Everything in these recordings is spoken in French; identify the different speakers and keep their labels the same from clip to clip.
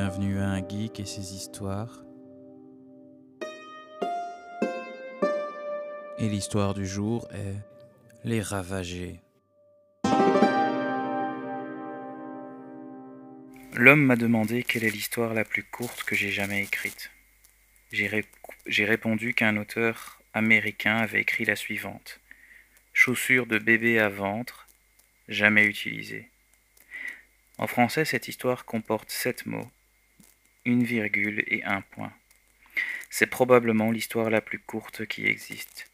Speaker 1: Bienvenue à un geek et ses histoires. Et l'histoire du jour est Les Ravagés.
Speaker 2: L'homme m'a demandé quelle est l'histoire la plus courte que j'ai jamais écrite. J'ai répondu qu'un auteur américain avait écrit la suivante. Chaussures de bébé à ventre, jamais utilisées. En français, cette histoire comporte sept mots, une virgule et un point. C'est probablement l'histoire la plus courte qui existe.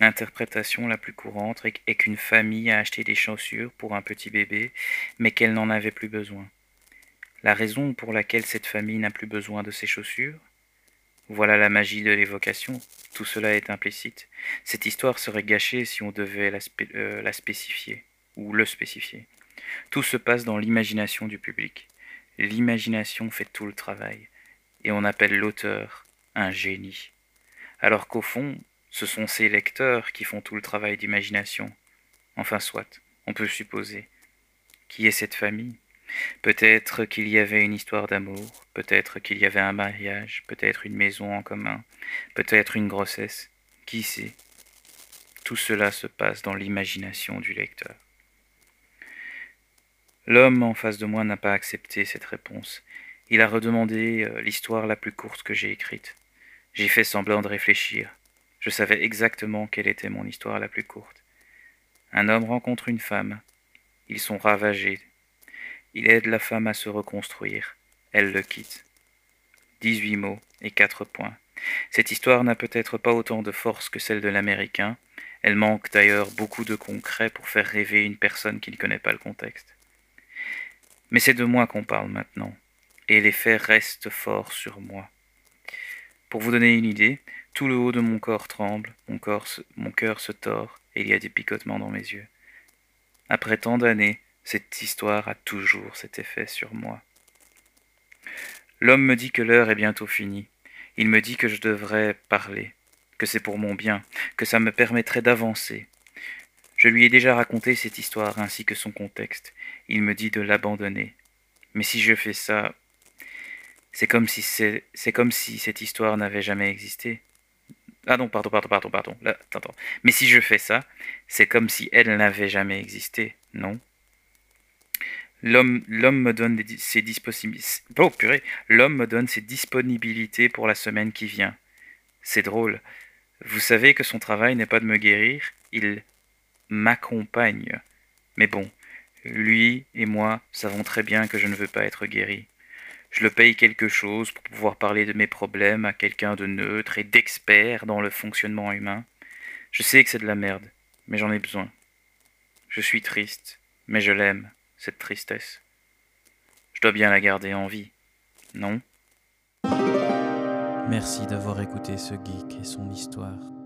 Speaker 2: L'interprétation la plus courante est qu'une famille a acheté des chaussures pour un petit bébé, mais qu'elle n'en avait plus besoin. La raison pour laquelle cette famille n'a plus besoin de ces chaussures? Voilà la magie de l'évocation. Tout cela est implicite. Cette histoire serait gâchée si on devait la, euh, la spécifier, ou le spécifier. Tout se passe dans l'imagination du public. L'imagination fait tout le travail, et on appelle l'auteur un génie. Alors qu'au fond, ce sont ces lecteurs qui font tout le travail d'imagination. Enfin soit, on peut supposer. Qui est cette famille? Peut-être qu'il y avait une histoire d'amour, peut-être qu'il y avait un mariage, peut-être une maison en commun, peut-être une grossesse. Qui sait? Tout cela se passe dans l'imagination du lecteur. L'homme en face de moi n'a pas accepté cette réponse. Il a redemandé euh, l'histoire la plus courte que j'ai écrite. J'ai fait semblant de réfléchir. Je savais exactement quelle était mon histoire la plus courte. Un homme rencontre une femme. Ils sont ravagés. Il aide la femme à se reconstruire. Elle le quitte. Dix-huit mots et quatre points. Cette histoire n'a peut-être pas autant de force que celle de l'Américain. Elle manque d'ailleurs beaucoup de concret pour faire rêver une personne qui ne connaît pas le contexte. Mais c'est de moi qu'on parle maintenant, et les faits restent forts sur moi. Pour vous donner une idée, tout le haut de mon corps tremble, mon cœur se tord, et il y a des picotements dans mes yeux. Après tant d'années, cette histoire a toujours cet effet sur moi. L'homme me dit que l'heure est bientôt finie. Il me dit que je devrais parler, que c'est pour mon bien, que ça me permettrait d'avancer, je lui ai déjà raconté cette histoire ainsi que son contexte. Il me dit de l'abandonner. Mais si je fais ça, c'est comme si c'est, comme si cette histoire n'avait jamais existé. Ah non, pardon, pardon, pardon, pardon. Là. Mais si je fais ça, c'est comme si elle n'avait jamais existé, non? L'homme, l'homme me donne ses disponibilités. Oh purée, l'homme me donne ses disponibilités pour la semaine qui vient. C'est drôle. Vous savez que son travail n'est pas de me guérir, il m'accompagne. Mais bon, lui et moi savons très bien que je ne veux pas être guéri. Je le paye quelque chose pour pouvoir parler de mes problèmes à quelqu'un de neutre et d'expert dans le fonctionnement humain. Je sais que c'est de la merde, mais j'en ai besoin. Je suis triste, mais je l'aime, cette tristesse. Je dois bien la garder en vie, non?
Speaker 1: Merci d'avoir écouté ce geek et son histoire.